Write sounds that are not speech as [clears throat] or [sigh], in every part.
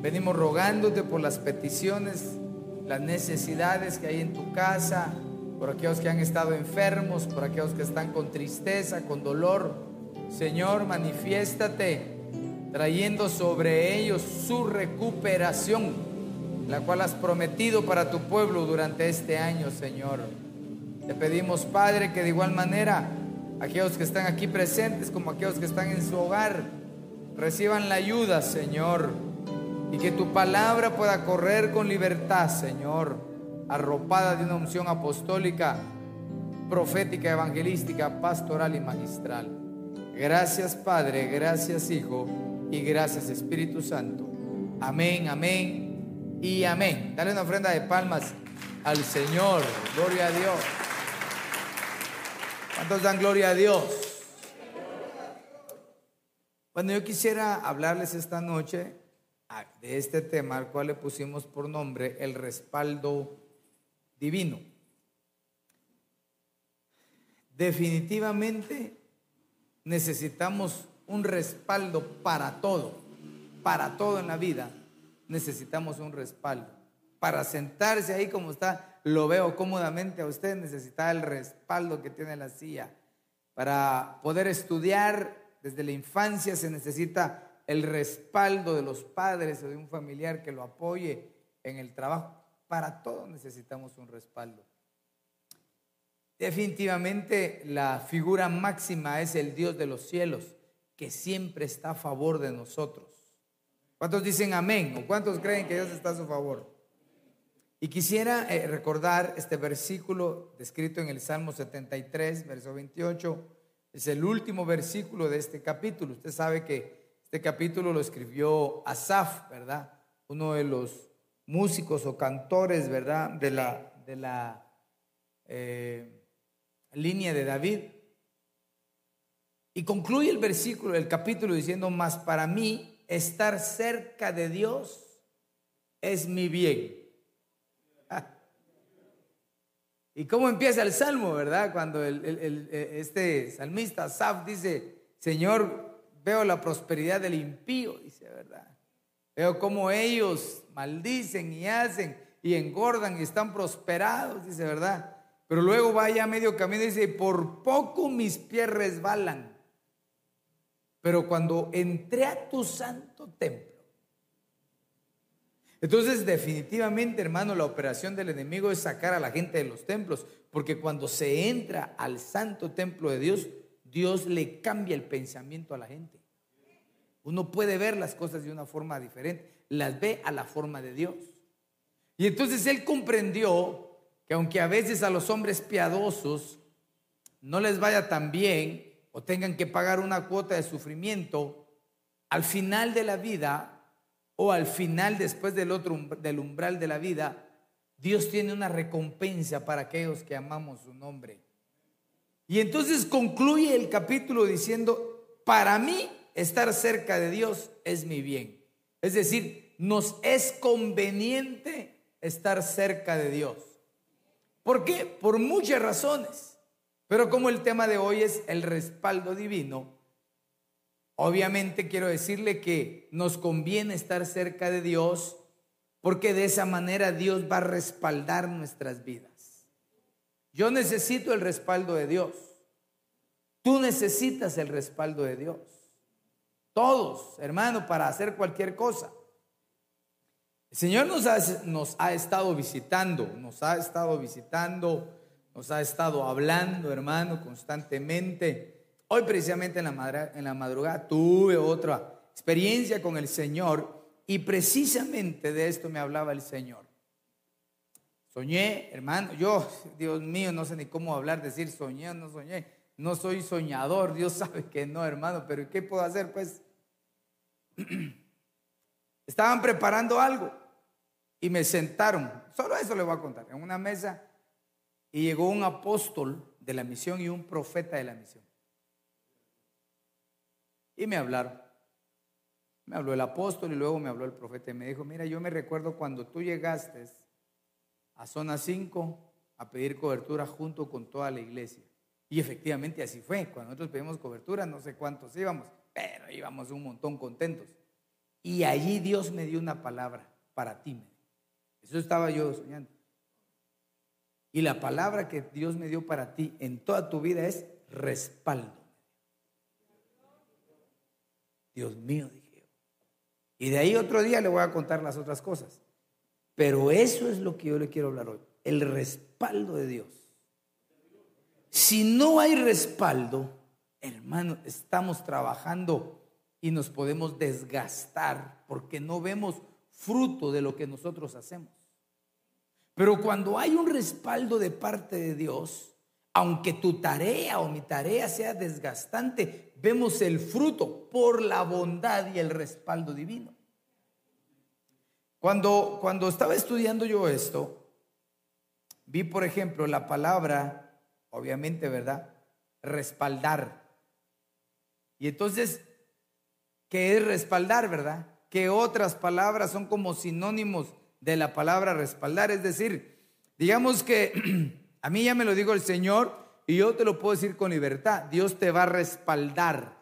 Venimos rogándote por las peticiones, las necesidades que hay en tu casa, por aquellos que han estado enfermos, por aquellos que están con tristeza, con dolor. Señor, manifiéstate trayendo sobre ellos su recuperación, la cual has prometido para tu pueblo durante este año, Señor. Te pedimos, Padre, que de igual manera aquellos que están aquí presentes como aquellos que están en su hogar reciban la ayuda, Señor, y que tu palabra pueda correr con libertad, Señor, arropada de una unción apostólica, profética, evangelística, pastoral y magistral. Gracias, Padre, gracias, Hijo, y gracias, Espíritu Santo. Amén, amén y amén. Dale una ofrenda de palmas al Señor. Gloria a Dios. ¿Cuántos dan gloria a Dios? Bueno, yo quisiera hablarles esta noche de este tema al cual le pusimos por nombre el respaldo divino. Definitivamente necesitamos un respaldo para todo, para todo en la vida necesitamos un respaldo. Para sentarse ahí como está, lo veo cómodamente a usted, necesita el respaldo que tiene la silla. Para poder estudiar desde la infancia se necesita el respaldo de los padres o de un familiar que lo apoye en el trabajo. Para todo necesitamos un respaldo. Definitivamente la figura máxima es el Dios de los cielos, que siempre está a favor de nosotros. ¿Cuántos dicen amén? ¿O cuántos creen que Dios está a su favor? Y quisiera eh, recordar este versículo descrito en el Salmo 73, verso 28. Es el último versículo de este capítulo. Usted sabe que este capítulo lo escribió Asaf, ¿verdad? Uno de los músicos o cantores, ¿verdad? De la, de la eh, línea de David. Y concluye el versículo, el capítulo diciendo, más para mí estar cerca de Dios es mi bien. [laughs] ¿Y cómo empieza el salmo, verdad? Cuando el, el, el, este salmista Saf dice, Señor, veo la prosperidad del impío, dice, ¿verdad? Veo cómo ellos maldicen y hacen y engordan y están prosperados, dice, ¿verdad? Pero luego vaya a medio camino y dice, por poco mis pies resbalan. Pero cuando entré a tu santo templo, entonces, definitivamente, hermano, la operación del enemigo es sacar a la gente de los templos, porque cuando se entra al santo templo de Dios, Dios le cambia el pensamiento a la gente. Uno puede ver las cosas de una forma diferente, las ve a la forma de Dios. Y entonces él comprendió que aunque a veces a los hombres piadosos no les vaya tan bien o tengan que pagar una cuota de sufrimiento, al final de la vida o al final, después del otro del umbral de la vida, Dios tiene una recompensa para aquellos que amamos su nombre. Y entonces concluye el capítulo diciendo, para mí estar cerca de Dios es mi bien. Es decir, nos es conveniente estar cerca de Dios. ¿Por qué? Por muchas razones. Pero como el tema de hoy es el respaldo divino, Obviamente quiero decirle que nos conviene estar cerca de Dios porque de esa manera Dios va a respaldar nuestras vidas. Yo necesito el respaldo de Dios. Tú necesitas el respaldo de Dios. Todos, hermano, para hacer cualquier cosa. El Señor nos ha, estado visitando, nos ha estado visitando, nos ha estado hablando, hermano, constantemente. Hoy precisamente en la, en la madrugada tuve otra experiencia con el Señor y precisamente de esto me hablaba el Señor. Soñé, hermano, yo, Dios mío, no sé ni cómo hablar, decir soñé o no soñé. No soy soñador, Dios [laughs] sabe que no, hermano, pero ¿qué puedo hacer? Pues [clears throat] estaban preparando algo y me sentaron, solo eso le voy a contar, en una mesa y llegó un apóstol de la misión y un profeta de la misión. Y me hablaron. Me habló el apóstol y luego me habló el profeta y me dijo, mira, yo me recuerdo cuando tú llegaste a zona 5 a pedir cobertura junto con toda la iglesia. Y efectivamente así fue. Cuando nosotros pedimos cobertura, no sé cuántos íbamos, pero íbamos un montón contentos. Y allí Dios me dio una palabra para ti. Eso estaba yo soñando. Y la palabra que Dios me dio para ti en toda tu vida es respaldo. Dios mío, dije yo. Y de ahí otro día le voy a contar las otras cosas. Pero eso es lo que yo le quiero hablar hoy. El respaldo de Dios. Si no hay respaldo, hermano, estamos trabajando y nos podemos desgastar porque no vemos fruto de lo que nosotros hacemos. Pero cuando hay un respaldo de parte de Dios, aunque tu tarea o mi tarea sea desgastante, vemos el fruto por la bondad y el respaldo divino. Cuando, cuando estaba estudiando yo esto, vi, por ejemplo, la palabra, obviamente, ¿verdad? Respaldar. Y entonces, ¿qué es respaldar, verdad? Que otras palabras son como sinónimos de la palabra respaldar. Es decir, digamos que [clears throat] a mí ya me lo digo el Señor y yo te lo puedo decir con libertad. Dios te va a respaldar.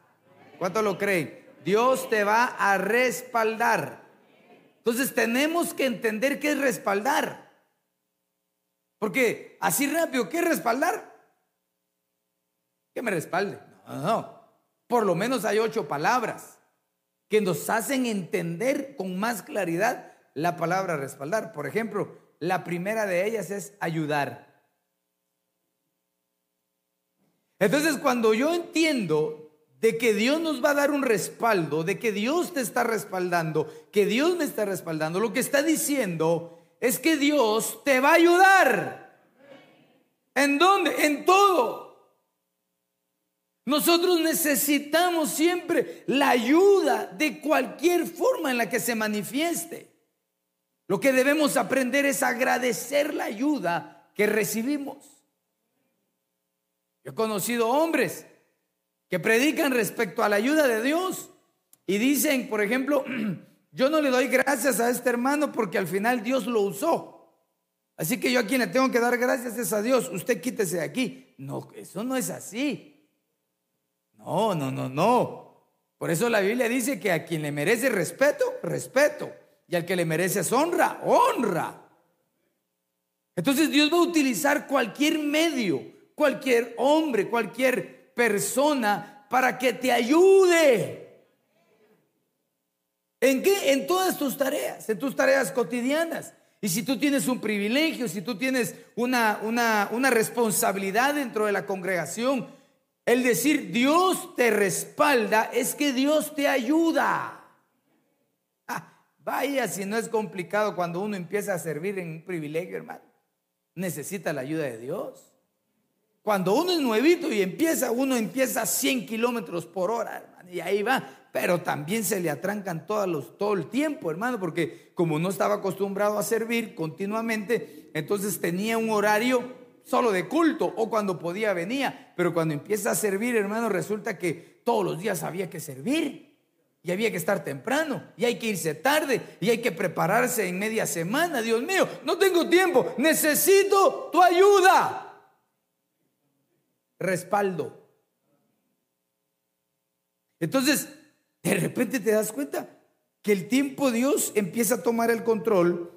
¿Cuánto lo creen? Dios te va a respaldar. Entonces tenemos que entender qué es respaldar. Porque así rápido, ¿qué es respaldar? Que me respalde. No, no. Por lo menos hay ocho palabras que nos hacen entender con más claridad la palabra respaldar. Por ejemplo, la primera de ellas es ayudar. Entonces, cuando yo entiendo de que Dios nos va a dar un respaldo, de que Dios te está respaldando, que Dios me está respaldando, lo que está diciendo es que Dios te va a ayudar. ¿En dónde? En todo. Nosotros necesitamos siempre la ayuda de cualquier forma en la que se manifieste. Lo que debemos aprender es agradecer la ayuda que recibimos. Yo he conocido hombres que predican respecto a la ayuda de Dios y dicen, por ejemplo, [clears throat] yo no le doy gracias a este hermano porque al final Dios lo usó. Así que yo a quien le tengo que dar gracias es a Dios. Usted quítese de aquí. No, eso no es así. No, no, no, no. Por eso la Biblia dice que a quien le merece respeto, respeto. Y al que le mereces honra, honra. Entonces Dios va a utilizar cualquier medio, cualquier hombre, cualquier persona para que te ayude. ¿En qué? En todas tus tareas, en tus tareas cotidianas. Y si tú tienes un privilegio, si tú tienes una, una, una responsabilidad dentro de la congregación, el decir Dios te respalda es que Dios te ayuda. Vaya si no es complicado cuando uno empieza a servir en un privilegio, hermano. Necesita la ayuda de Dios. Cuando uno es nuevito y empieza, uno empieza a 100 kilómetros por hora, hermano, y ahí va. Pero también se le atrancan todos los, todo el tiempo, hermano, porque como no estaba acostumbrado a servir continuamente, entonces tenía un horario solo de culto o cuando podía venía. Pero cuando empieza a servir, hermano, resulta que todos los días había que servir y había que estar temprano, y hay que irse tarde, y hay que prepararse en media semana. Dios mío, no tengo tiempo, necesito tu ayuda. Respaldo. Entonces, de repente te das cuenta que el tiempo Dios empieza a tomar el control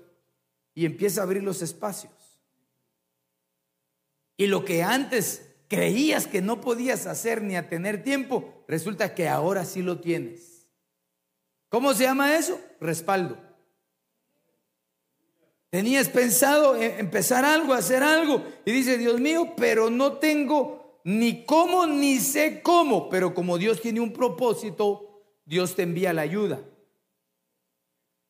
y empieza a abrir los espacios. Y lo que antes creías que no podías hacer ni a tener tiempo, resulta que ahora sí lo tienes. ¿Cómo se llama eso? Respaldo. Tenías pensado empezar algo, hacer algo, y dice, Dios mío, pero no tengo ni cómo ni sé cómo, pero como Dios tiene un propósito, Dios te envía la ayuda.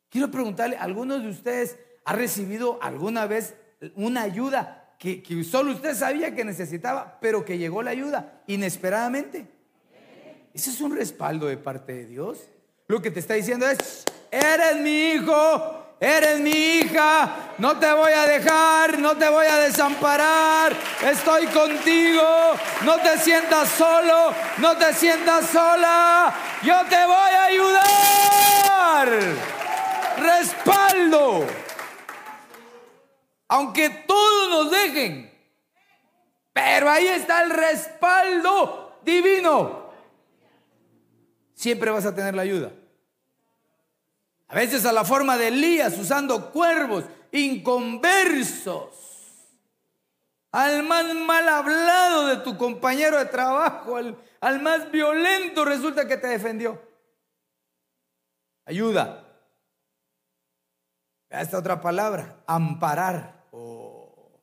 Quiero preguntarle, ¿algunos de ustedes ha recibido alguna vez una ayuda que, solo usted sabía que necesitaba, pero que llegó la ayuda inesperadamente. Ese es un respaldo de parte de Dios. Lo que te está diciendo es, eres mi hijo, eres mi hija, no te voy a dejar, no te voy a desamparar, estoy contigo, no te sientas solo, no te sientas sola, yo te voy a ayudar. Respaldo. Aunque todos nos dejen, pero ahí está el respaldo divino. Siempre vas a tener la ayuda. A veces a la forma de Elías usando cuervos inconversos. Al más mal hablado de tu compañero de trabajo, al, más violento resulta que te defendió. Ayuda. Esta otra palabra, amparar. Oh.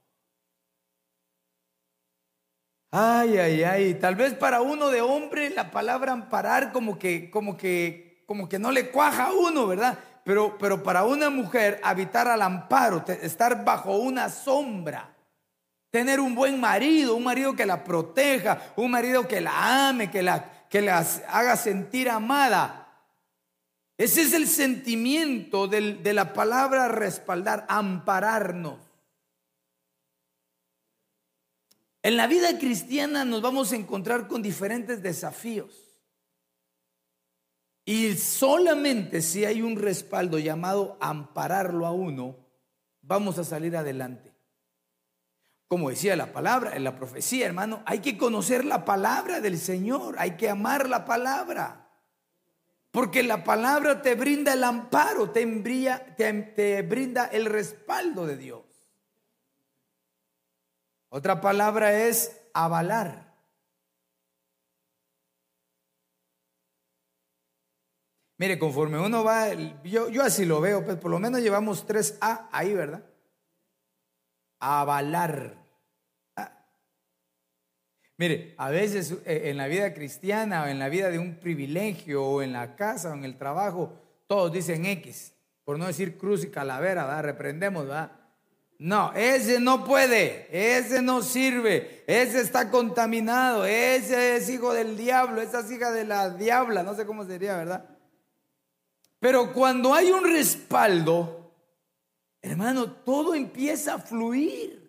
Ay, ay, ay. Tal vez para uno de hombre la palabra amparar como que, como que como que no le cuaja a uno, ¿verdad? Pero, pero para una mujer habitar al amparo, estar bajo una sombra, tener un buen marido, un marido que la proteja, un marido que la ame, que la, que la haga sentir amada. Ese es el sentimiento de la palabra respaldar, ampararnos. En la vida cristiana nos vamos a encontrar con diferentes desafíos. Y solamente si hay un respaldo llamado ampararlo a uno, vamos a salir adelante. Como decía la palabra, en la profecía, hermano, hay que conocer la palabra del Señor, hay que amar la palabra. Porque la palabra te brinda el amparo, te, te, te brinda el respaldo de Dios. Otra palabra es avalar. Mire, conforme uno va, yo, yo así lo veo, pues por lo menos llevamos tres A ahí, ¿verdad? Avalar. Ah. Mire, a veces eh, en la vida cristiana o en la vida de un privilegio o en la casa o en el trabajo, todos dicen X, por no decir cruz y calavera, ¿verdad? Reprendemos, ¿verdad? No, ese no puede, ese no sirve, ese está contaminado, ese es hijo del diablo, esa es hija de la diabla, no sé cómo sería, ¿verdad? Pero cuando hay un respaldo, hermano, todo empieza a fluir.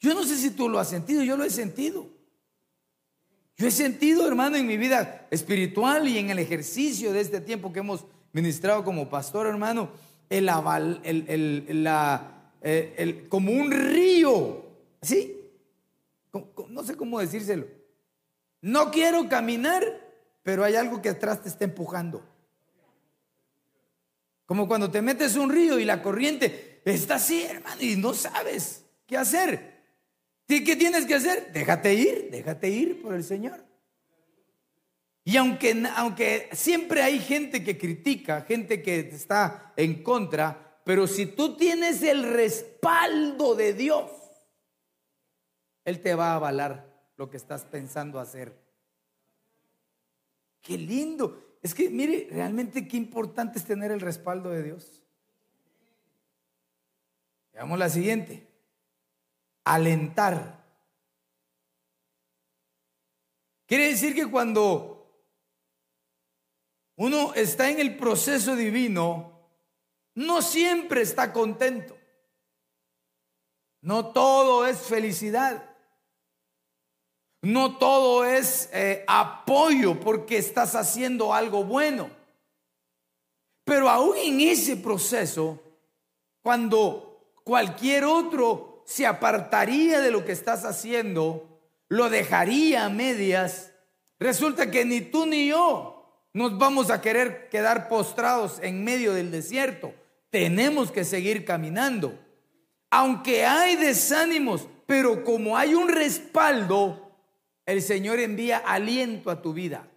Yo no sé si tú lo has sentido, yo lo he sentido. Yo he sentido, hermano, en mi vida espiritual y en el ejercicio de este tiempo que hemos ministrado como pastor, hermano, el, aval, el, la, eh, el, como un río, ¿sí? No sé cómo decírselo. No quiero caminar pero hay algo que atrás te está empujando. Como cuando te metes un río y la corriente está así, hermano, y no sabes qué hacer. ¿Qué tienes que hacer? Déjate ir, déjate ir por el Señor. Y aunque, aunque siempre hay gente que critica, gente que está en contra, pero si tú tienes el respaldo de Dios, Él te va a avalar lo que estás pensando hacer. Qué lindo. Es que mire, realmente qué importante es tener el respaldo de Dios. Veamos la siguiente. Alentar. Quiere decir que cuando uno está en el proceso divino, no siempre está contento. No todo es felicidad. No todo es eh, apoyo porque estás haciendo algo bueno. Pero aún en ese proceso, cuando cualquier otro se apartaría de lo que estás haciendo, lo dejaría a medias, resulta que ni tú ni yo nos vamos a querer quedar postrados en medio del desierto. Tenemos que seguir caminando. Aunque hay desánimos, pero como hay un respaldo, el Señor envía aliento a tu vida.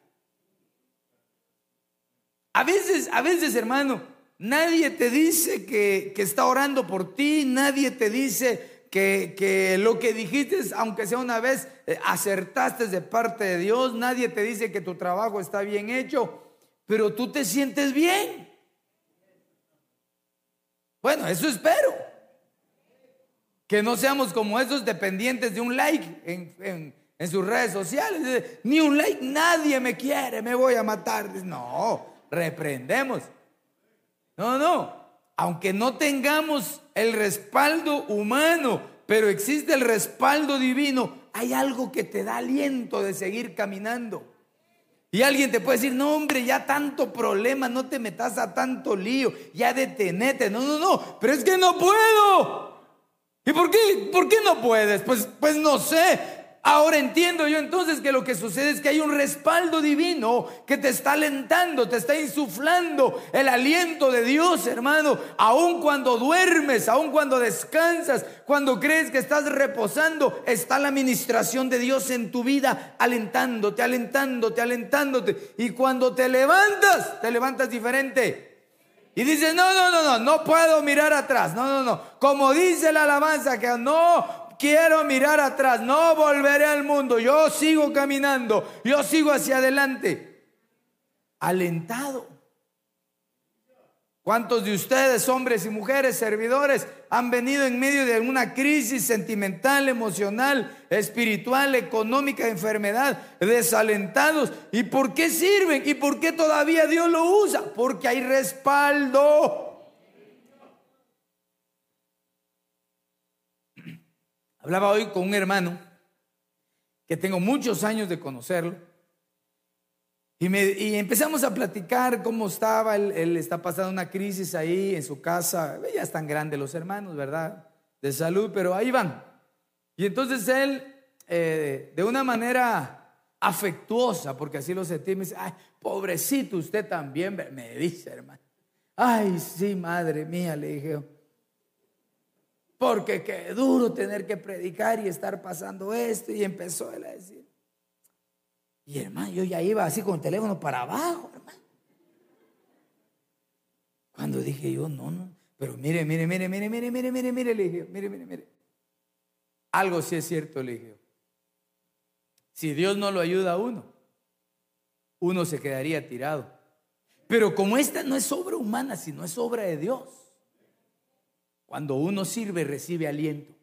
A veces, a veces, hermano, nadie te dice que, está orando por ti, nadie te dice que, que, lo que dijiste, aunque sea una vez, eh, acertaste de parte de Dios, nadie te dice que tu trabajo está bien hecho, pero tú te sientes bien. Bueno, eso espero. Que no seamos como esos dependientes de un like en sus redes sociales. Ni un like, nadie me quiere, me voy a matar. No, reprendemos. No, no. Aunque no tengamos el respaldo humano, pero existe el respaldo divino, hay algo que te da aliento de seguir caminando. Y alguien te puede decir, no hombre, ya tanto problema, no te metas a tanto lío, ya detenete. No, no, no, pero es que no puedo. ¿Y por qué? ¿Por qué no puedes? Pues, pues no sé. Ahora entiendo yo entonces que lo que sucede es que hay un respaldo divino que te está alentando, te está insuflando el aliento de Dios, hermano, aun cuando duermes, aun cuando descansas, cuando crees que estás reposando, está la administración de Dios en tu vida alentándote, alentándote, alentándote. Y cuando te levantas, te levantas diferente. Y dices, no, no, no, no, no puedo mirar atrás. No, no, no. Como dice la alabanza, que no quiero mirar atrás, no volveré al mundo, yo sigo caminando, yo sigo hacia adelante. Alentado. ¿Cuántos de ustedes, hombres y mujeres, servidores, han venido en medio de una crisis sentimental, emocional, espiritual, económica, enfermedad, desalentados? ¿Y por qué sirven? ¿Y por qué todavía Dios lo usa? Porque hay respaldo. Hablaba hoy con un hermano que tengo muchos años de conocerlo. Y, empezamos a platicar cómo estaba, él, está pasando una crisis ahí en su casa, ya están grandes los hermanos, ¿verdad? De salud, pero ahí van. Y entonces él, eh, de una manera afectuosa, porque así lo sentí, me dice, ay, pobrecito, usted también, me dice, hermano. Ay, sí, madre mía, le dije, porque qué duro tener que predicar y estar pasando esto. Y empezó él a decir. Y hermano, yo ya iba así con el teléfono para abajo, hermano. Cuando dije yo, no, no, pero mire, mire, mire, mire, mire, mire, mire, mire, le dije, mire, mire, mire. Algo sí es cierto, le dije. Si Dios no lo ayuda a uno, uno se quedaría tirado. Pero como esta no es obra humana, sino es obra de Dios. Cuando uno sirve, recibe aliento.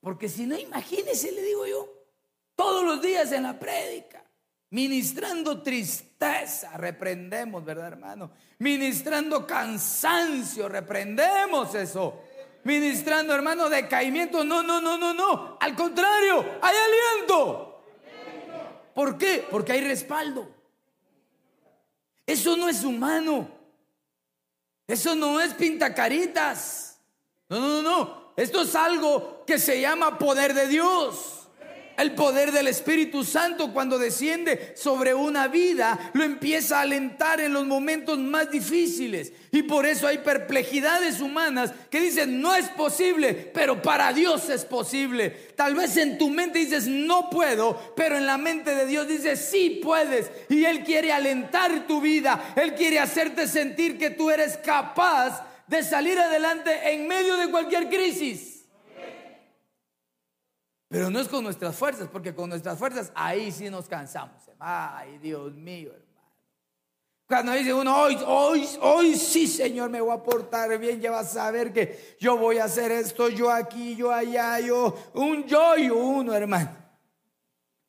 Porque si no, imagínese, le digo yo, todos los días en la prédica, ministrando tristeza, reprendemos, ¿verdad, hermano? Ministrando cansancio, reprendemos eso. Ministrando, hermano, decaimiento, no, no, no, no, no. Al contrario, hay aliento. ¿Por qué? Porque hay respaldo. Eso no es humano. Eso no es pintacaritas. No, no, no, no. Esto es algo que se llama poder de Dios. El poder del Espíritu Santo cuando desciende sobre una vida lo empieza a alentar en los momentos más difíciles. Y por eso hay perplejidades humanas que dicen, no es posible, pero para Dios es posible. Tal vez en tu mente dices, no puedo, pero en la mente de Dios dices, sí puedes. Y Él quiere alentar tu vida. Él quiere hacerte sentir que tú eres capaz de salir adelante en medio de cualquier crisis. Pero no es con nuestras fuerzas, porque con nuestras fuerzas ahí sí nos cansamos. Ay, Dios mío, hermano. Cuando dice uno, hoy, hoy, hoy sí, Señor, me voy a portar bien, ya vas a ver que yo voy a hacer esto, yo aquí, yo allá, yo, un yo y uno, hermano.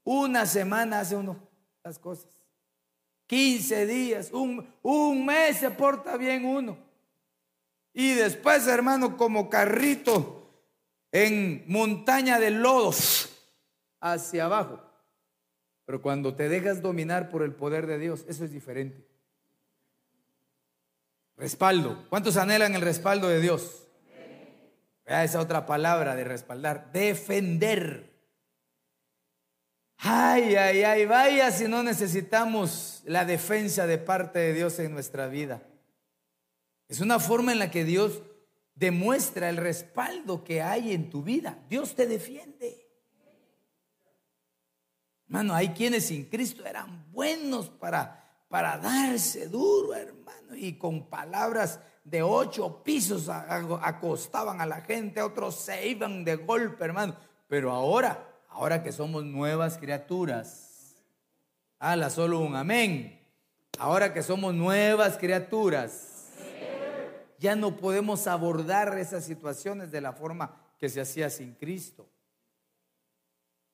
Una semana hace uno las cosas. 15 días, un, un mes se porta bien uno. Y después, hermano, como carrito en montaña de lodos hacia abajo. Pero cuando te dejas dominar por el poder de Dios, eso es diferente. Respaldo. ¿Cuántos anhelan el respaldo de Dios? Vea esa otra palabra de respaldar. Defender. Ay, ay, ay, vaya si no necesitamos la defensa de parte de Dios en nuestra vida. Es una forma en la que Dios demuestra el respaldo que hay en tu vida. Dios te defiende. Hermano, hay quienes sin Cristo eran buenos para, para darse duro, hermano, y con palabras de ocho pisos acostaban a la gente, otros se iban de golpe, hermano. Pero ahora, ahora que somos nuevas criaturas, hala solo un amén. Ahora que somos nuevas criaturas, ya no podemos abordar esas situaciones de la forma que se hacía sin Cristo.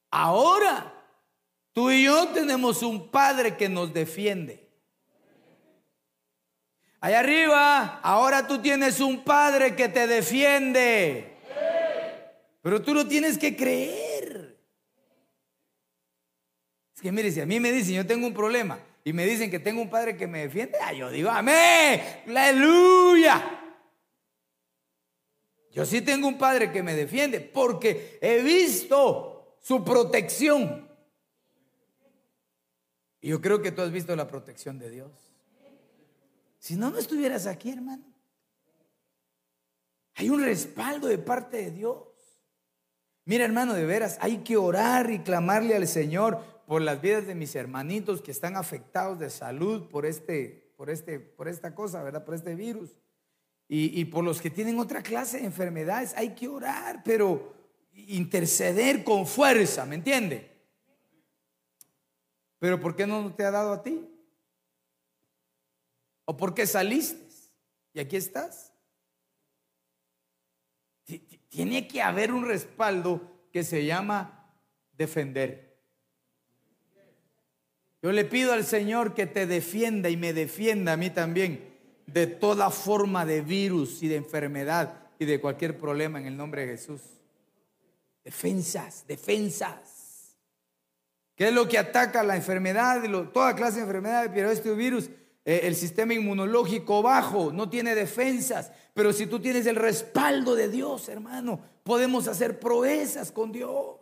Ahora, tú y yo tenemos un Padre que nos defiende. Allá arriba, ahora tú tienes un Padre que te defiende. Pero tú lo tienes que creer. Es que mire, si a mí me dicen, yo tengo un problema, y me dicen que tengo un Padre que me defiende, ah, yo digo, amén, aleluya. Yo sí tengo un Padre que me defiende porque he visto su protección. Y yo creo que tú has visto la protección de Dios. Si no, no estuvieras aquí, hermano. Hay un respaldo de parte de Dios. Mira, hermano, de veras, hay que orar y clamarle al Señor por las vidas de mis hermanitos que están afectados de salud por este, por este, por esta cosa, ¿verdad? Por este virus. Y, por los que tienen otra clase de enfermedades, hay que orar, pero interceder con fuerza, ¿me entiende? Pero ¿por qué no te ha dado a ti? ¿O por qué saliste? Y aquí estás. Tiene que haber un respaldo que se llama defender. Yo le pido al Señor que te defienda y me defienda a mí también de toda forma de virus y de enfermedad y de cualquier problema en el nombre de Jesús. Defensas, defensas. ¿Qué es lo que ataca la enfermedad? Toda clase de enfermedad, pero este virus, eh, el sistema inmunológico bajo, no tiene defensas. Pero si tú tienes el respaldo de Dios, hermano, podemos hacer proezas con Dios.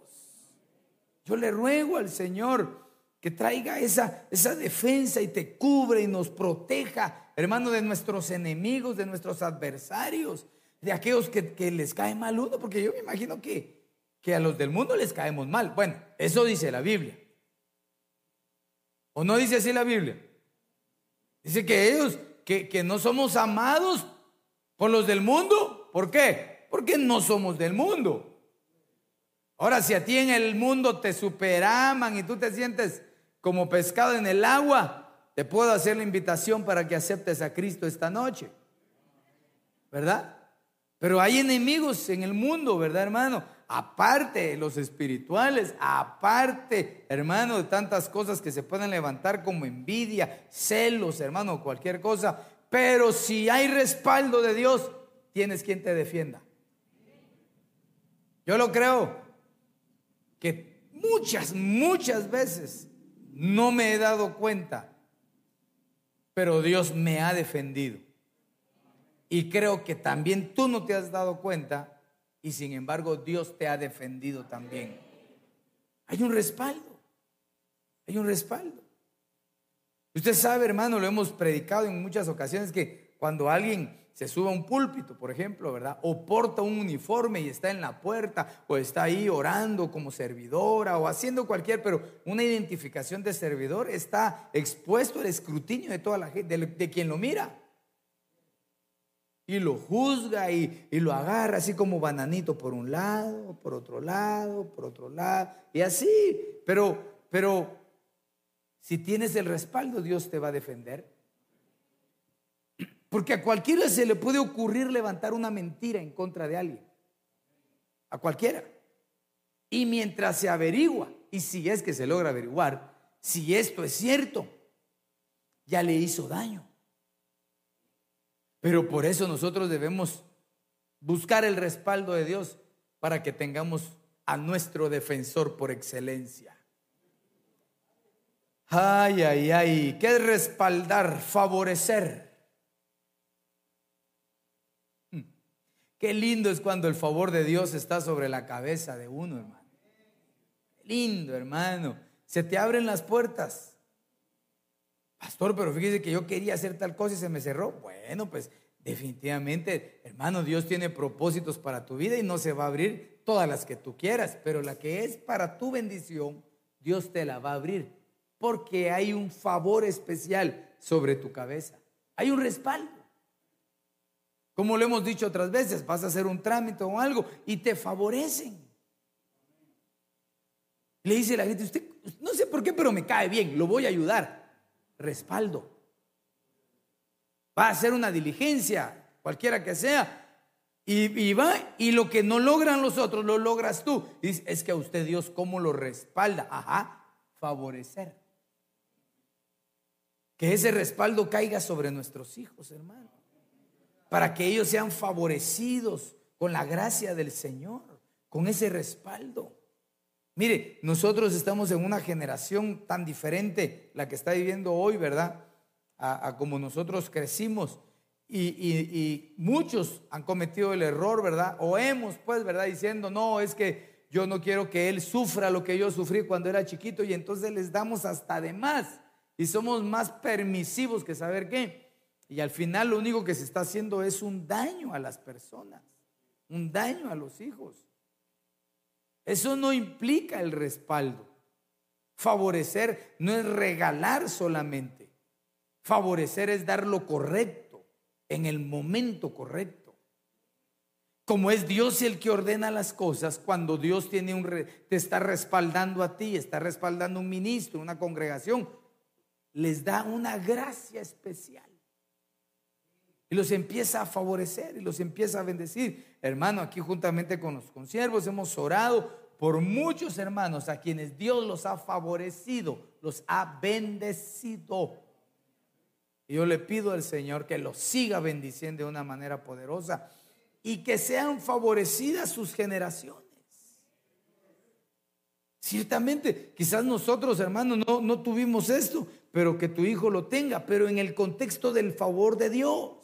Yo le ruego al Señor que traiga esa, esa defensa y te cubre y nos proteja, hermano, de nuestros enemigos, de nuestros adversarios, de aquellos que, les cae mal uno, porque yo me imagino que, que a los del mundo les caemos mal. Bueno, eso dice la Biblia. ¿O no dice así la Biblia? Dice que ellos, que, que no somos amados por los del mundo. ¿Por qué? Porque no somos del mundo. Ahora, si a ti en el mundo te superaman y tú te sientes como pescado en el agua, te puedo hacer la invitación para que aceptes a Cristo esta noche. ¿Verdad? Pero hay enemigos en el mundo, ¿verdad, hermano? Aparte los espirituales, aparte, hermano, de tantas cosas que se pueden levantar como envidia, celos, hermano, cualquier cosa. Pero si hay respaldo de Dios, tienes quien te defienda. Yo lo creo que muchas, muchas veces no me he dado cuenta, pero Dios me ha defendido. Y creo que también tú no te has dado cuenta y sin embargo Dios te ha defendido también. Hay un respaldo, hay un respaldo. Usted sabe, hermano, lo hemos predicado en muchas ocasiones que cuando alguien se sube a un púlpito, por ejemplo, ¿verdad? O porta un uniforme y está en la puerta, o está ahí orando como servidora, o haciendo cualquier, pero una identificación de servidor está expuesto al escrutinio de toda la gente, de, quien lo mira. Y lo juzga y, y lo agarra así como bananito por un lado, por otro lado, por otro lado, y así. Pero, pero, si tienes el respaldo, Dios te va a defender. Porque a cualquiera se le puede ocurrir levantar una mentira en contra de alguien. A cualquiera. Y mientras se averigua, y si es que se logra averiguar, si esto es cierto, ya le hizo daño. Pero por eso nosotros debemos buscar el respaldo de Dios para que tengamos a nuestro defensor por excelencia. Ay, ay, ay, ¿qué es respaldar? Favorecer. Qué lindo es cuando el favor de Dios está sobre la cabeza de uno, hermano. Lindo, hermano. Se te abren las puertas. Pastor, pero fíjese que yo quería hacer tal cosa y se me cerró. Bueno, pues definitivamente, hermano, Dios tiene propósitos para tu vida y no se va a abrir todas las que tú quieras, pero la que es para tu bendición, Dios te la va a abrir, porque hay un favor especial sobre tu cabeza. Hay un respaldo. Como lo hemos dicho otras veces, vas a hacer un trámite o algo y te favorecen. Le dice la gente, usted, no sé por qué, pero me cae bien, lo voy a ayudar. Respaldo. Va a hacer una diligencia cualquiera que sea. Y, va, y lo que no logran los otros, lo logras tú. Es que a usted Dios, ¿cómo lo respalda? Ajá, favorecer. Que ese respaldo caiga sobre nuestros hijos, hermano. Para que ellos sean favorecidos con la gracia del Señor, con ese respaldo. Mire, nosotros estamos en una generación tan diferente, la que está viviendo hoy, ¿verdad? A, como nosotros crecimos. Y, y, muchos han cometido el error, ¿verdad? O hemos, pues, ¿verdad? Diciendo, no, es que yo no quiero que él sufra lo que yo sufrí cuando era chiquito y entonces les damos hasta de más y somos más permisivos que saber qué. Y al final lo único que se está haciendo es un daño a las personas, un daño a los hijos. Eso no implica el respaldo. Favorecer no es regalar solamente. Favorecer es dar lo correcto en el momento correcto. Como es Dios el que ordena las cosas, cuando Dios tiene un te está respaldando a ti, está respaldando un ministro, una congregación, les da una gracia especial. Y los empieza a favorecer y los empieza a bendecir. Hermano, aquí juntamente con los consiervos hemos orado por muchos hermanos a quienes Dios los ha favorecido, los ha bendecido. Y yo le pido al Señor que los siga bendiciendo de una manera poderosa y que sean favorecidas sus generaciones. Ciertamente, quizás nosotros, hermanos, no, no tuvimos esto, pero que tu hijo lo tenga, pero en el contexto del favor de Dios.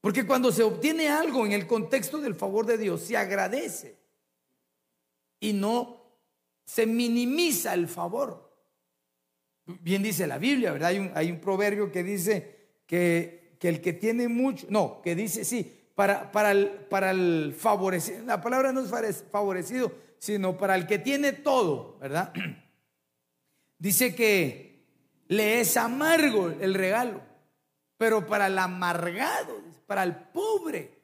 Porque cuando se obtiene algo en el contexto del favor de Dios, se agradece y no se minimiza el favor. Bien dice la Biblia, ¿verdad? Hay un, proverbio que dice que, el que tiene mucho, no, que dice, sí, para, para, el, para el favorecido, la palabra no es favorecido, sino para el que tiene todo, ¿verdad? [clears throat] Dice que le es amargo el regalo, pero para el amargado, para el pobre,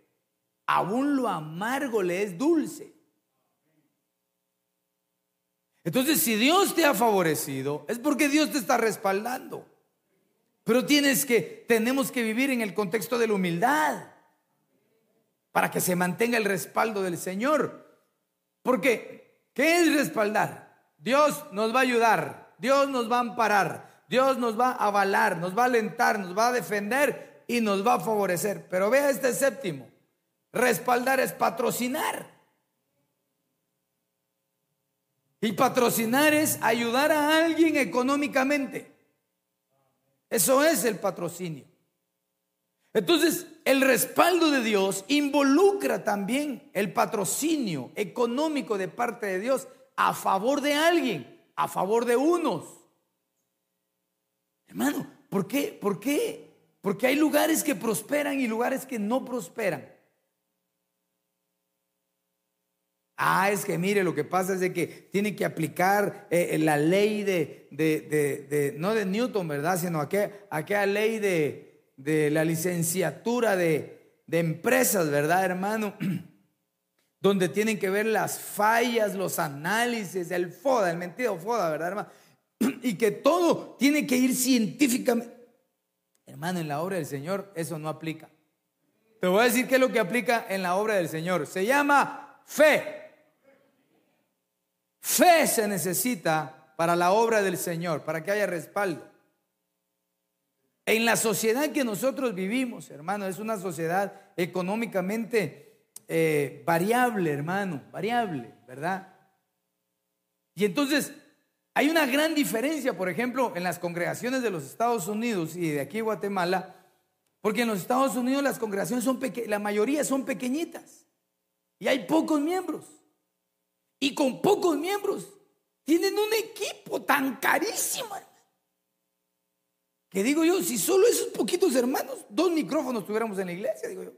aún lo amargo le es dulce. Entonces, si Dios te ha favorecido, es porque Dios te está respaldando. Pero tienes que, tenemos que vivir en el contexto de la humildad para que se mantenga el respaldo del Señor. Porque, ¿qué es respaldar? Dios nos va a ayudar, Dios nos va a amparar, Dios nos va a avalar, nos va a alentar, nos va a defender y nos va a favorecer. Pero vea este séptimo, respaldar es patrocinar. Y patrocinar es ayudar a alguien económicamente. Eso es el patrocinio. Entonces, el respaldo de Dios involucra también el patrocinio económico de parte de Dios a favor de alguien, a favor de unos. Hermano, ¿por qué? ¿Por qué? Porque hay lugares que prosperan y lugares que no prosperan. Ah, es que mire, lo que pasa es de que tiene que aplicar eh, la ley de, de, no de Newton, ¿verdad? Sino aquella, aquella ley de, de la licenciatura de, empresas, ¿verdad, hermano? [clears throat] Donde tienen que ver las fallas, los análisis, el FODA, el mentido FODA, ¿verdad, hermano? [clears throat] Y que todo tiene que ir científicamente. Hermano, en la obra del Señor eso no aplica. Te voy a decir qué es lo que aplica en la obra del Señor. Se llama fe. Fe se necesita para la obra del Señor, para que haya respaldo. En la sociedad que nosotros vivimos, hermano, es una sociedad económicamente eh, variable, hermano, variable, ¿verdad? Y entonces hay una gran diferencia, por ejemplo, en las congregaciones de los Estados Unidos y de aquí Guatemala, porque en los Estados Unidos las congregaciones son pequeñas, la mayoría son pequeñitas y hay pocos miembros y con pocos miembros. Tienen un equipo tan carísimo. Que digo yo, si solo esos poquitos hermanos, dos micrófonos tuviéramos en la iglesia, digo yo.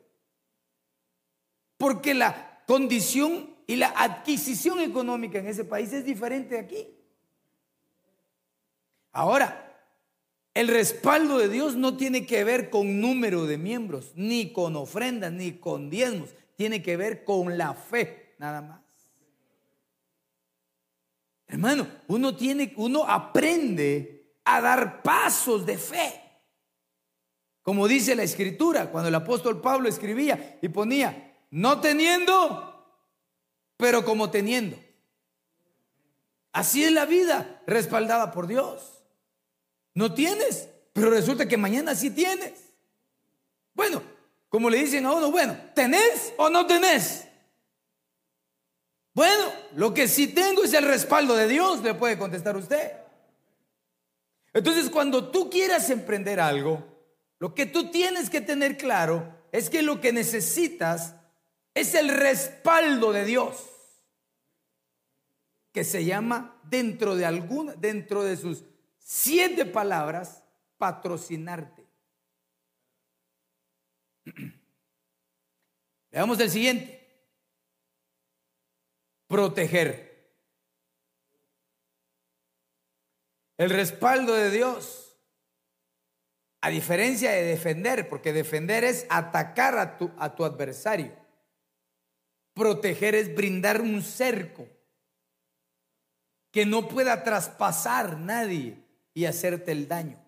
Porque la condición y la adquisición económica en ese país es diferente de aquí. Ahora, el respaldo de Dios no tiene que ver con número de miembros, ni con ofrendas, ni con diezmos. Tiene que ver con la fe, nada más. Hermano, uno tiene, uno aprende a dar pasos de fe. Como dice la escritura, cuando el apóstol Pablo escribía y ponía, no teniendo, pero como teniendo. Así es la vida respaldada por Dios. No tienes, pero resulta que mañana sí tienes. Bueno, como le dicen a uno, bueno, ¿tenés o no tenés? Bueno, lo que sí tengo es el respaldo de Dios, le puede contestar usted. Entonces, cuando tú quieras emprender algo, lo que tú tienes que tener claro es que lo que necesitas es el respaldo de Dios, que se llama dentro de alguna, dentro de sus siete palabras, patrocinarte. [clears throat] Veamos el siguiente. Proteger. El respaldo de Dios a diferencia de defender, porque defender es atacar a tu, a tu adversario. Proteger es brindar un cerco que no pueda traspasar nadie y hacerte el daño.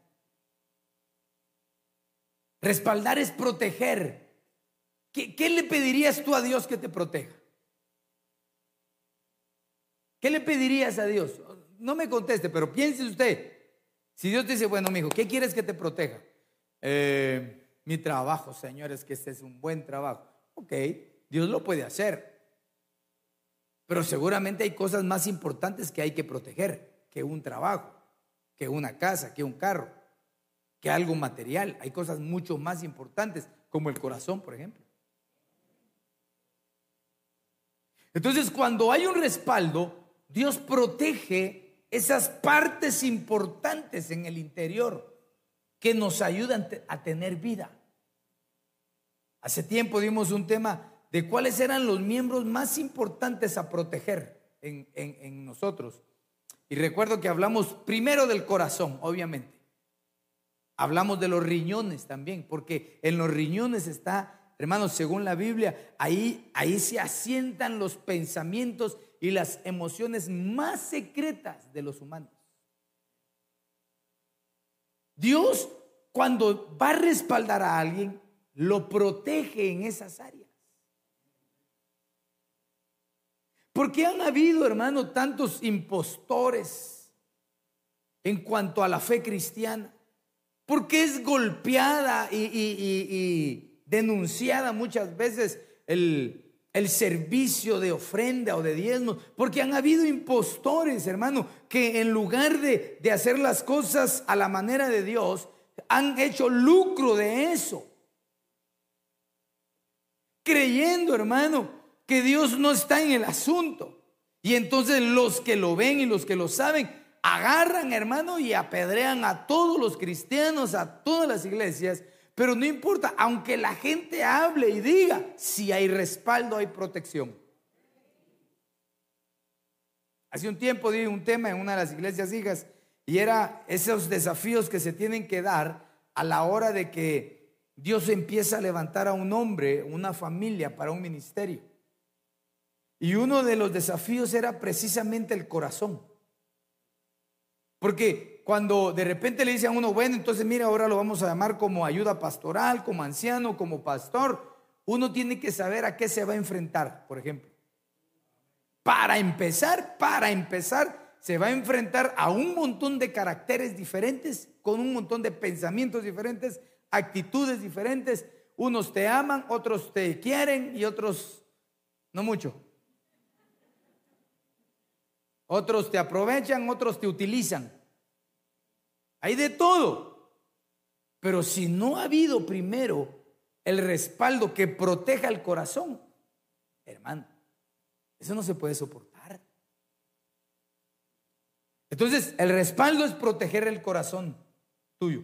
Respaldar es proteger. ¿Qué, ¿Qué, le pedirías tú a Dios que te proteja? ¿Qué le pedirías a Dios? No me conteste, pero piense usted. Si Dios dice, bueno, mi hijo, ¿qué quieres que te proteja? Eh, mi trabajo, señores, que este es un buen trabajo. Ok, Dios lo puede hacer. Pero seguramente hay cosas más importantes que hay que proteger que un trabajo, que una casa, que un carro, que algo material. Hay cosas mucho más importantes, como el corazón, por ejemplo. Entonces, cuando hay un respaldo, Dios protege esas partes importantes en el interior que nos ayudan a tener vida. Hace tiempo dimos un tema de cuáles eran los miembros más importantes a proteger en, nosotros. Y recuerdo que hablamos primero del corazón, obviamente. Hablamos de los riñones también, porque en los riñones está, hermanos, según la Biblia, ahí, ahí se asientan los pensamientos y las emociones más secretas de los humanos. Dios, cuando va a respaldar a alguien, lo protege en esas áreas. Porque han habido, hermano, tantos impostores en cuanto a la fe cristiana. Porque es golpeada y, denunciada muchas veces el, servicio de ofrenda o de diezmos, porque han habido impostores, hermano, que en lugar de hacer las cosas a la manera de Dios, han hecho lucro de eso. Creyendo, hermano, que Dios no está en el asunto. Y entonces los que lo ven y los que lo saben, agarran, hermano, y apedrean a todos los cristianos, a todas las iglesias, pero no importa, aunque la gente hable y diga, si hay respaldo, hay protección. Hace un tiempo di un tema en una de las iglesias hijas y era esos desafíos que se tienen que dar a la hora de que Dios empieza a levantar a un hombre, una familia para un ministerio. Y uno de los desafíos era precisamente el corazón. Porque cuando de repente le dicen a uno, bueno, entonces mira, ahora lo vamos a llamar como ayuda pastoral, como anciano, como pastor, uno tiene que saber a qué se va a enfrentar, por ejemplo. Para empezar, para empezar, se va a enfrentar a un montón de caracteres diferentes, con un montón de pensamientos diferentes, actitudes diferentes. Unos te aman, otros te quieren y otros no mucho. Otros te aprovechan, otros te utilizan. Hay de todo. Pero si no ha habido primero el respaldo que proteja el corazón, hermano, eso no se puede soportar. Entonces, el respaldo es proteger el corazón tuyo.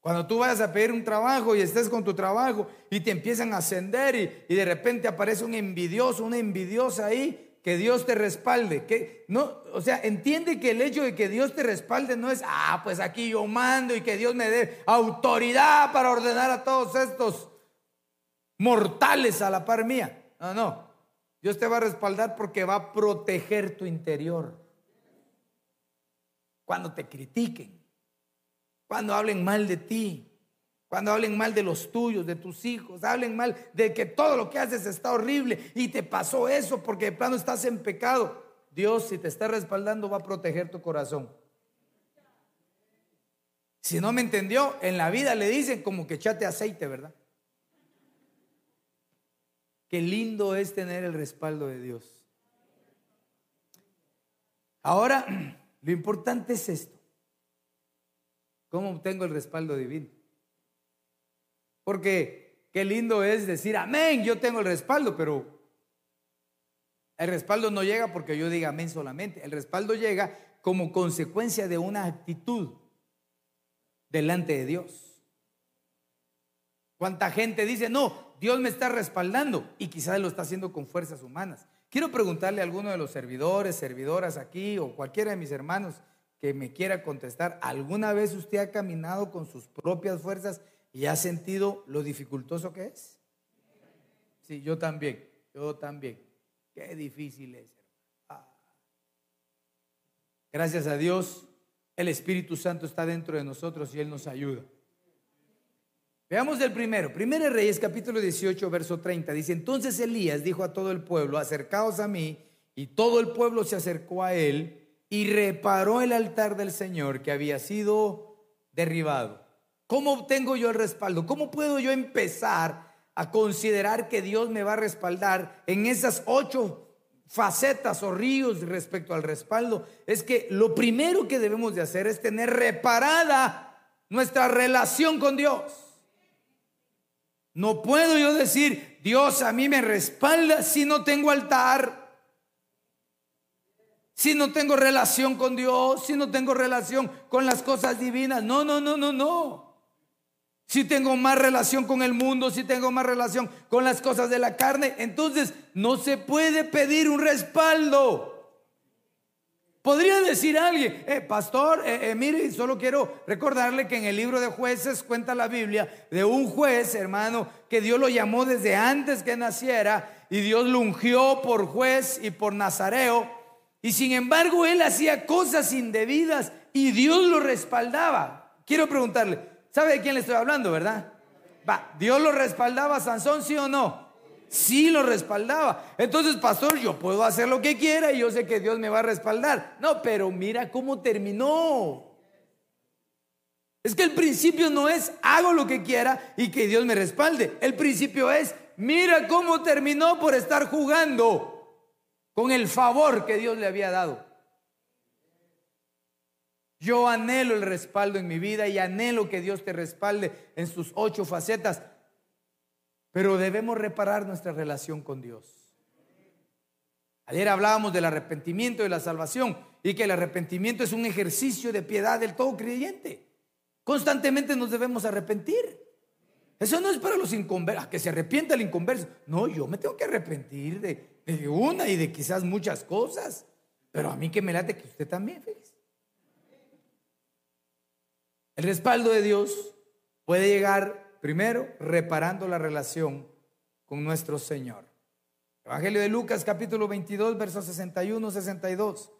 Cuando tú vayas a pedir un trabajo y estés con tu trabajo y te empiezan a ascender y, y de repente aparece un envidioso, una envidiosa ahí, que Dios te respalde. Que no, o sea, entiende que el hecho de que Dios te respalde no es, ah, pues aquí yo mando y que Dios me dé autoridad para ordenar a todos estos mortales a la par mía. No, no. Dios te va a respaldar porque va a proteger tu interior. Cuando te critiquen, cuando hablen mal de ti, cuando hablen mal de los tuyos, de tus hijos, hablen mal de que todo lo que haces está horrible y te pasó eso porque de plano estás en pecado. Dios, si te está respaldando, va a proteger tu corazón. Si no me entendió, en la vida le dicen como que echate aceite, ¿verdad? Qué lindo es tener el respaldo de Dios. Ahora, [clears throat] lo importante es esto. ¿Cómo obtengo el respaldo divino? Porque qué lindo es decir, amén, yo tengo el respaldo, pero el respaldo no llega porque yo diga amén solamente. El respaldo llega como consecuencia de una actitud delante de Dios. ¿Cuánta gente dice, no, Dios me está respaldando y quizás lo está haciendo con fuerzas humanas? Quiero preguntarle a alguno de los servidores, servidoras aquí o cualquiera de mis hermanos que me quiera contestar, ¿alguna vez usted ha caminado con sus propias fuerzas y ha sentido lo dificultoso que es? Sí, yo también, yo también. Qué difícil es. Ah. Gracias a Dios, el Espíritu Santo está dentro de nosotros y Él nos ayuda. Veamos el primero. Primero Reyes capítulo 18, verso 30. Dice, entonces Elías dijo a todo el pueblo, acercaos a mí. Y todo el pueblo se acercó a él y reparó el altar del Señor que había sido derribado. ¿Cómo obtengo yo el respaldo? ¿Cómo puedo yo empezar a considerar que Dios me va a respaldar en esas ocho facetas o ríos respecto al respaldo, es que lo primero que debemos de hacer es tener reparada nuestra relación con Dios. No puedo yo decir, Dios a mí me respalda si no tengo altar, si no tengo relación con Dios, si no tengo relación con las cosas divinas. No, no, no, no, no si tengo más relación con el mundo, si tengo más relación con las cosas de la carne, entonces no se puede pedir un respaldo. Podría decir alguien, eh, pastor, eh, eh, mire, solo quiero recordarle que en el libro de jueces cuenta la Biblia de un juez, hermano, que Dios lo llamó desde antes que naciera y Dios lo ungió por juez y por nazareo. Y sin embargo, él hacía cosas indebidas y Dios lo respaldaba. Quiero preguntarle, ¿Sabe de quién le estoy hablando, verdad? Va, ¿Dios lo respaldaba a Sansón, sí o no? Sí lo respaldaba. Entonces, pastor, yo puedo hacer lo que quiera y yo sé que Dios me va a respaldar. No, pero mira cómo terminó. Es que el principio no es hago lo que quiera y que Dios me respalde. El principio es mira cómo terminó por estar jugando con el favor que Dios le había dado. Yo anhelo el respaldo en mi vida y anhelo que Dios te respalde en sus ocho facetas. Pero debemos reparar nuestra relación con Dios. Ayer hablábamos del arrepentimiento y la salvación y que el arrepentimiento es un ejercicio de piedad del todo creyente. Constantemente nos debemos arrepentir. Eso no es para los inconversos, que se arrepienta el inconverso. No, yo me tengo que arrepentir de, de, una y de quizás muchas cosas. Pero a mí que me late que usted también, fíjese. El respaldo de Dios puede llegar primero reparando la relación con nuestro Señor. Evangelio de Lucas capítulo 22, versos 61, 62.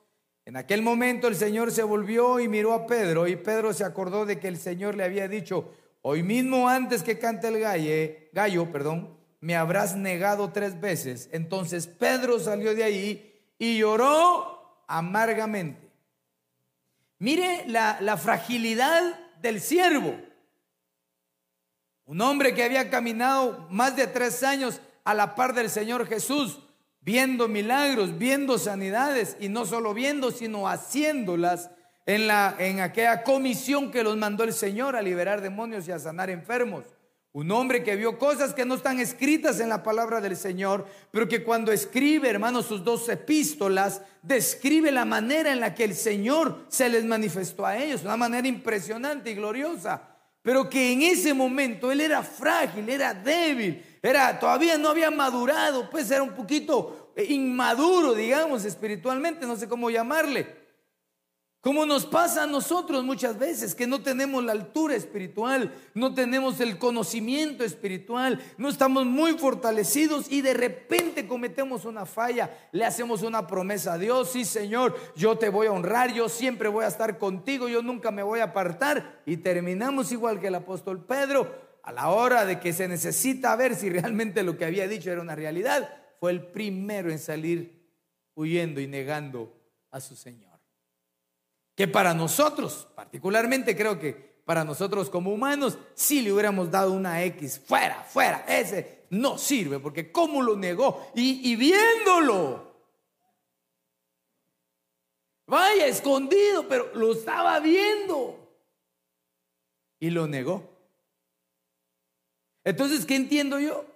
En aquel momento el Señor se volvió y miró a Pedro y Pedro se acordó de que el Señor le había dicho, hoy mismo antes que cante el gallo, gallo, perdón, me habrás negado tres veces. Entonces Pedro salió de ahí y lloró amargamente. Mire la, la fragilidad del siervo. Un hombre que había caminado más de tres años a la par del Señor Jesús, viendo milagros, viendo sanidades, y no solo viendo, sino haciéndolas en, la, en aquella comisión que los mandó el Señor a liberar demonios y a sanar enfermos. Un hombre que vio cosas que no están escritas en la palabra del Señor, pero que cuando escribe, hermanos, sus dos epístolas, describe la manera en la que el Señor se les manifestó a ellos, una manera impresionante y gloriosa. Pero que en ese momento él era frágil, era débil, era todavía no había madurado, pues era un poquito inmaduro, digamos, espiritualmente, no sé cómo llamarle. Como nos pasa a nosotros muchas veces, que no tenemos la altura espiritual, no tenemos el conocimiento espiritual, no estamos muy fortalecidos y de repente cometemos una falla, le hacemos una promesa a Dios, sí Señor, yo te voy a honrar, yo siempre voy a estar contigo, yo nunca me voy a apartar y terminamos igual que el apóstol Pedro, a la hora de que se necesita ver si realmente lo que había dicho era una realidad, fue el primero en salir huyendo y negando a su Señor que para nosotros, particularmente creo que para nosotros como humanos, si le hubiéramos dado una X, fuera, fuera, ese no sirve, porque cómo lo negó y, y viéndolo, vaya escondido, pero lo estaba viendo y lo negó. Entonces, ¿qué entiendo yo?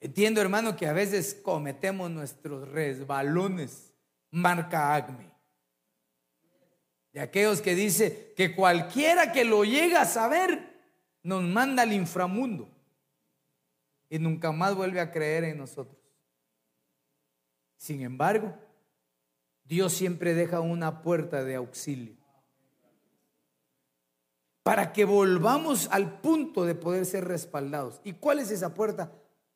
Entiendo, hermano, que a veces cometemos nuestros resbalones, marca Acme de aquellos que dice que cualquiera que lo llega a saber nos manda al inframundo y nunca más vuelve a creer en nosotros. Sin embargo, Dios siempre deja una puerta de auxilio para que volvamos al punto de poder ser respaldados. ¿Y cuál es esa puerta?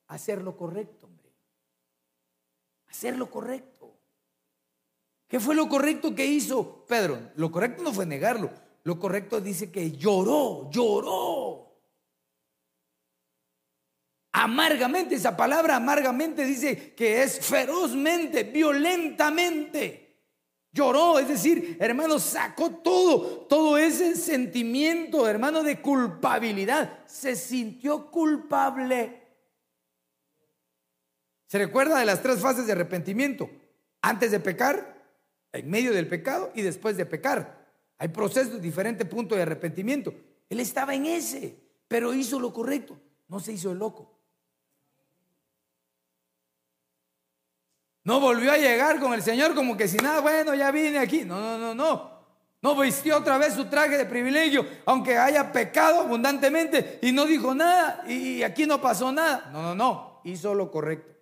Hacer lo correcto, hombre. Hacer lo correcto. ¿Qué fue lo correcto que hizo Pedro? Lo correcto no fue negarlo. Lo correcto dice que lloró, lloró. Amargamente, esa palabra amargamente dice que es ferozmente, violentamente. Lloró, es decir, hermano, sacó todo, todo ese sentimiento, hermano, de culpabilidad. Se sintió culpable. ¿Se recuerda de las tres fases de arrepentimiento? Antes de pecar, en medio del pecado y después de pecar. Hay procesos, diferentes puntos de arrepentimiento. Él estaba en ese, pero hizo lo correcto, no se hizo el loco. No volvió a llegar con el Señor como que si nada, bueno, ya vine aquí. No, no, no, no. No vistió otra vez su traje de privilegio, aunque haya pecado abundantemente y no dijo nada y aquí no pasó nada. No, no, no. Hizo lo correcto.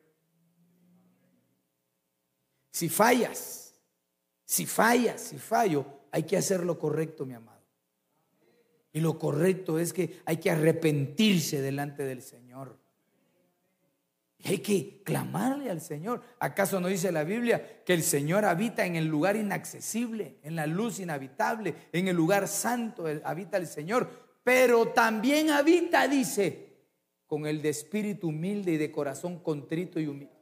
Si fallas, si falla, si fallo, hay que hacer lo correcto, mi amado. Y lo correcto es que hay que arrepentirse delante del Señor. Y hay que clamarle al Señor. ¿Acaso no dice la Biblia que el Señor habita en el lugar inaccesible, en la luz inhabitable, en el lugar santo habita el Señor? Pero también habita, dice, con el de espíritu humilde y de corazón contrito y humilde.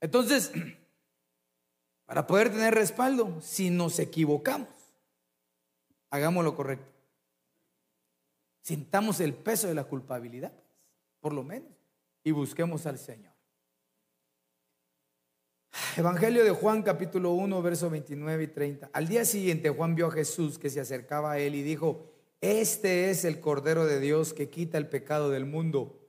Entonces, [clears throat] para poder tener respaldo, si nos equivocamos, hagamos lo correcto. Sintamos el peso de la culpabilidad, por lo menos, y busquemos al Señor. Evangelio de Juan capítulo 1, verso 29 y 30. Al día siguiente Juan vio a Jesús que se acercaba a él y dijo, este es el Cordero de Dios que quita el pecado del mundo.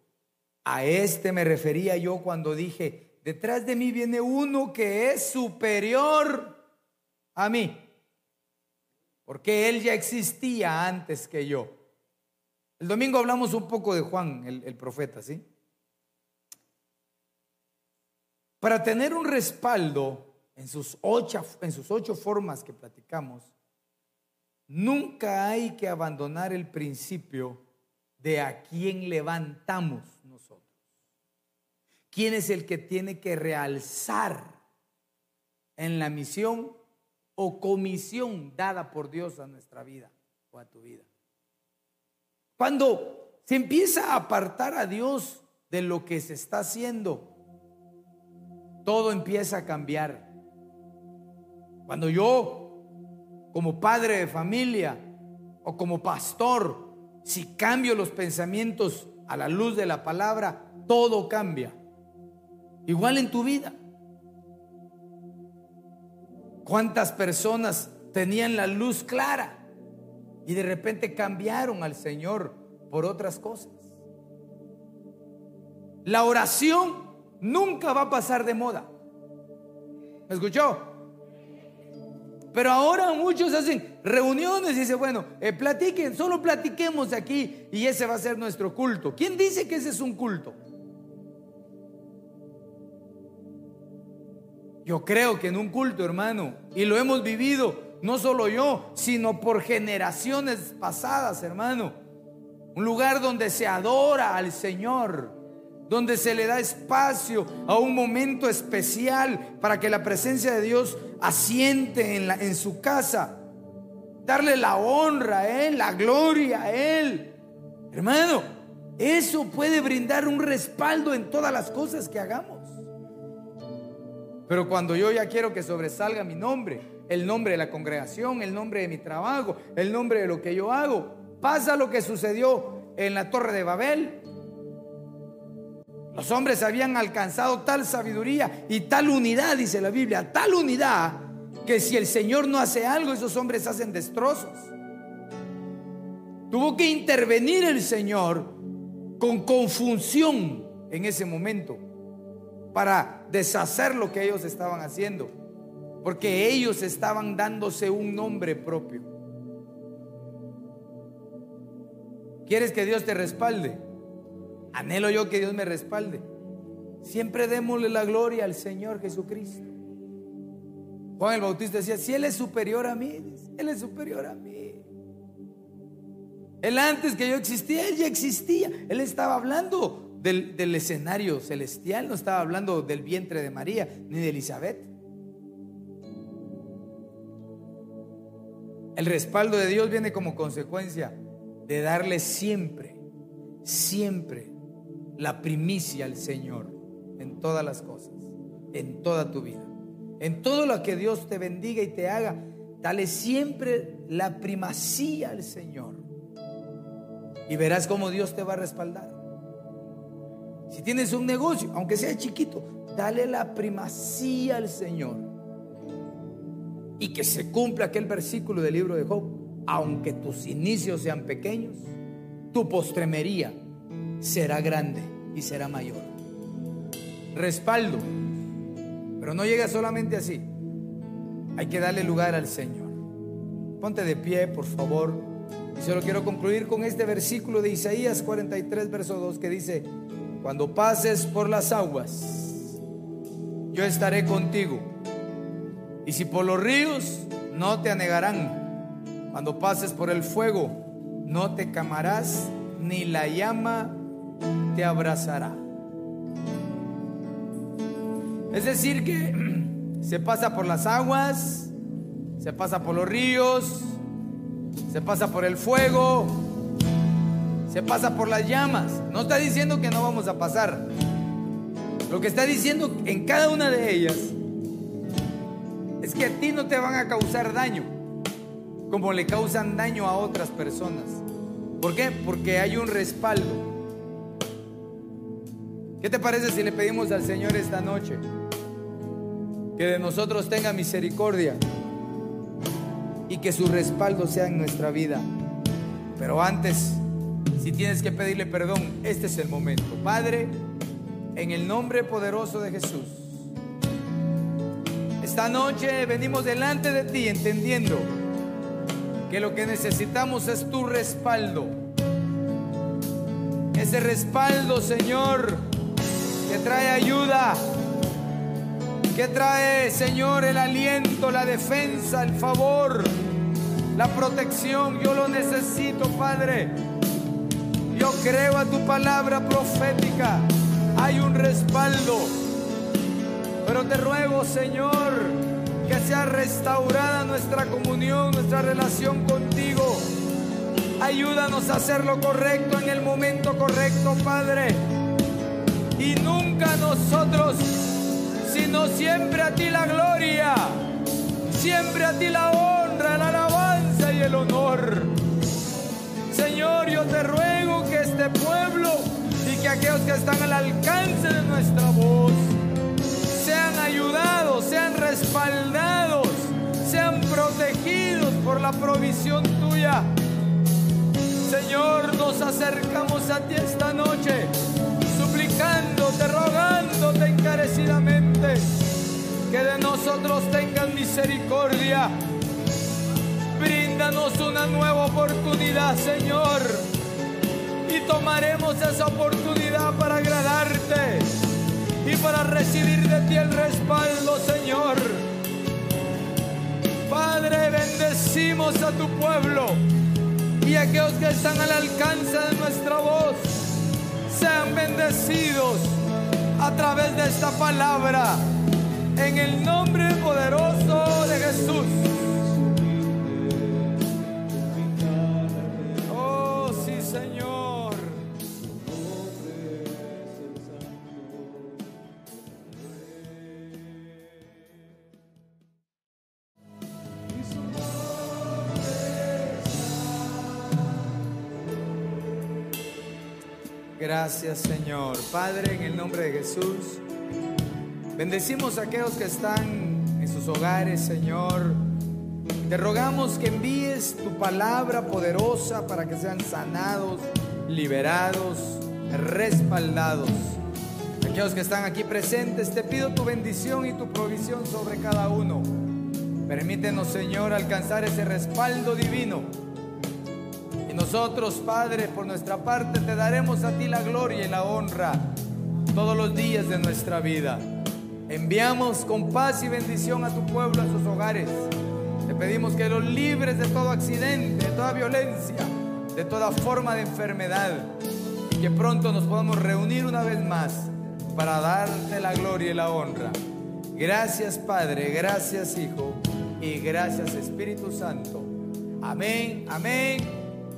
A este me refería yo cuando dije, detrás de mí viene uno que es superior a mí, porque él ya existía antes que yo. El domingo hablamos un poco de Juan, el, profeta, ¿sí? Para tener un respaldo en sus, ocho, en sus ocho formas que platicamos, nunca hay que abandonar el principio de a quién levantamos quién es el que tiene que realzar en la misión o comisión dada por Dios a nuestra vida o a tu vida. Cuando se empieza a apartar a Dios de lo que se está haciendo, todo empieza a cambiar. Cuando yo, como padre de familia o como pastor, si cambio los pensamientos a la luz de la palabra, todo cambia. Igual en tu vida. ¿Cuántas personas tenían la luz clara y de repente cambiaron al Señor por otras cosas? La oración nunca va a pasar de moda. ¿Me escuchó? Pero ahora muchos hacen reuniones y dicen, bueno, eh, platiquen, solo platiquemos aquí y ese va a ser nuestro culto. ¿Quién dice que ese es un culto? Yo creo que en un culto, hermano, y lo hemos vivido, no solo yo, sino por generaciones pasadas, hermano. Un lugar donde se adora al Señor, donde se le da espacio a un momento especial para que la presencia de Dios asiente en, su casa. Darle la honra a Él, la gloria a Él. Hermano, eso puede brindar un respaldo en todas las cosas que hagamos. Pero cuando yo ya quiero que sobresalga mi nombre, el nombre de la congregación, el nombre de mi trabajo, el nombre de lo que yo hago, pasa lo que sucedió en la torre de Babel. Los hombres habían alcanzado tal sabiduría y tal unidad, dice la Biblia, tal unidad que si el Señor no hace algo, esos hombres hacen destrozos. Tuvo que intervenir el Señor con confusión en ese momento para deshacer lo que ellos estaban haciendo, porque ellos estaban dándose un nombre propio. ¿Quieres que Dios te respalde? Anhelo yo que Dios me respalde. Siempre démosle la gloria al Señor Jesucristo. Juan el Bautista decía, si Él es superior a mí, Él es superior a mí. Él antes que yo existía, Él ya existía. Él estaba hablando del, escenario celestial, no estaba hablando del vientre de María ni de Elizabeth. El respaldo de Dios viene como consecuencia de darle siempre, siempre la primicia al Señor en todas las cosas, en toda tu vida. En todo lo que Dios te bendiga y te haga, dale siempre la primacía al Señor. Y verás cómo Dios te va a respaldar. Si tienes un negocio, aunque sea chiquito, dale la primacía al Señor. Y que se cumpla aquel versículo del libro de Job. Aunque tus inicios sean pequeños, tu postremería será grande y será mayor. Respaldo. Pero no llega solamente así. Hay que darle lugar al Señor. Ponte de pie, por favor. Y solo quiero concluir con este versículo de Isaías 43, verso 2, que dice, cuando pases por las aguas, yo estaré contigo. Y si por los ríos, no te anegarán. Cuando pases por el fuego, no te camarás, ni la llama te abrazará. Es decir, que [clears throat] se pasa por las aguas, se pasa por los ríos, se pasa por el fuego, se pasa por las llamas. No está diciendo que no vamos a pasar. Lo que está diciendo en cada una de ellas es que a ti no te van a causar daño como le causan daño a otras personas. ¿Por qué? Porque hay un respaldo. ¿Qué te parece si le pedimos al Señor esta noche que de nosotros tenga misericordia y que su respaldo sea en nuestra vida? Pero antes si tienes que pedirle perdón, este es el momento. Padre, en el nombre poderoso de Jesús, esta noche venimos delante de ti entendiendo que lo que necesitamos es tu respaldo. Ese respaldo, Señor, que trae ayuda, que trae, Señor, el aliento, la defensa, el favor, la protección. Yo lo necesito, Padre. Yo creo a tu palabra profética. Hay un respaldo. Pero te ruego, Señor, que sea restaurada nuestra comunión, nuestra relación contigo. Ayúdanos a hacer lo correcto en el momento correcto, Padre. Y nunca nosotros, sino siempre a ti la gloria, siempre a ti la honra, la alabanza y el honor. Señor, yo te ruego que este pueblo y que aquellos que están al alcance de nuestra voz sean ayudados, sean respaldados, sean protegidos por la provisión tuya. Señor, nos acercamos a ti esta noche, suplicándote, rogándote encarecidamente que de nosotros tengas misericordia Bríndanos una nueva oportunidad, Señor. Y tomaremos esa oportunidad para agradarte. y para recibir de ti el respaldo, Señor. Padre, bendecimos a tu pueblo y aquellos que están al alcance de nuestra voz sean bendecidos a través de esta palabra. En el nombre poderoso de Jesús. Gracias Señor. Padre, en el nombre de Jesús, bendecimos a aquellos que están en sus hogares, Señor. Te rogamos que envíes tu palabra poderosa para que sean sanados, liberados, respaldados. Aquellos que están aquí presentes, te pido tu bendición y tu provisión sobre cada uno. Permítenos, Señor, alcanzar ese respaldo divino. Y nosotros, Padre, por nuestra parte, te daremos a ti la gloria y la honra todos los días de nuestra vida. Enviamos con paz y bendición a tu pueblo, a sus hogares. Te pedimos que los libres de todo accidente, de toda violencia, de toda forma de enfermedad. Y que pronto nos podamos reunir una vez más para darte la gloria y la honra. Gracias Padre, gracias Hijo y gracias Espíritu Santo. Amén, amén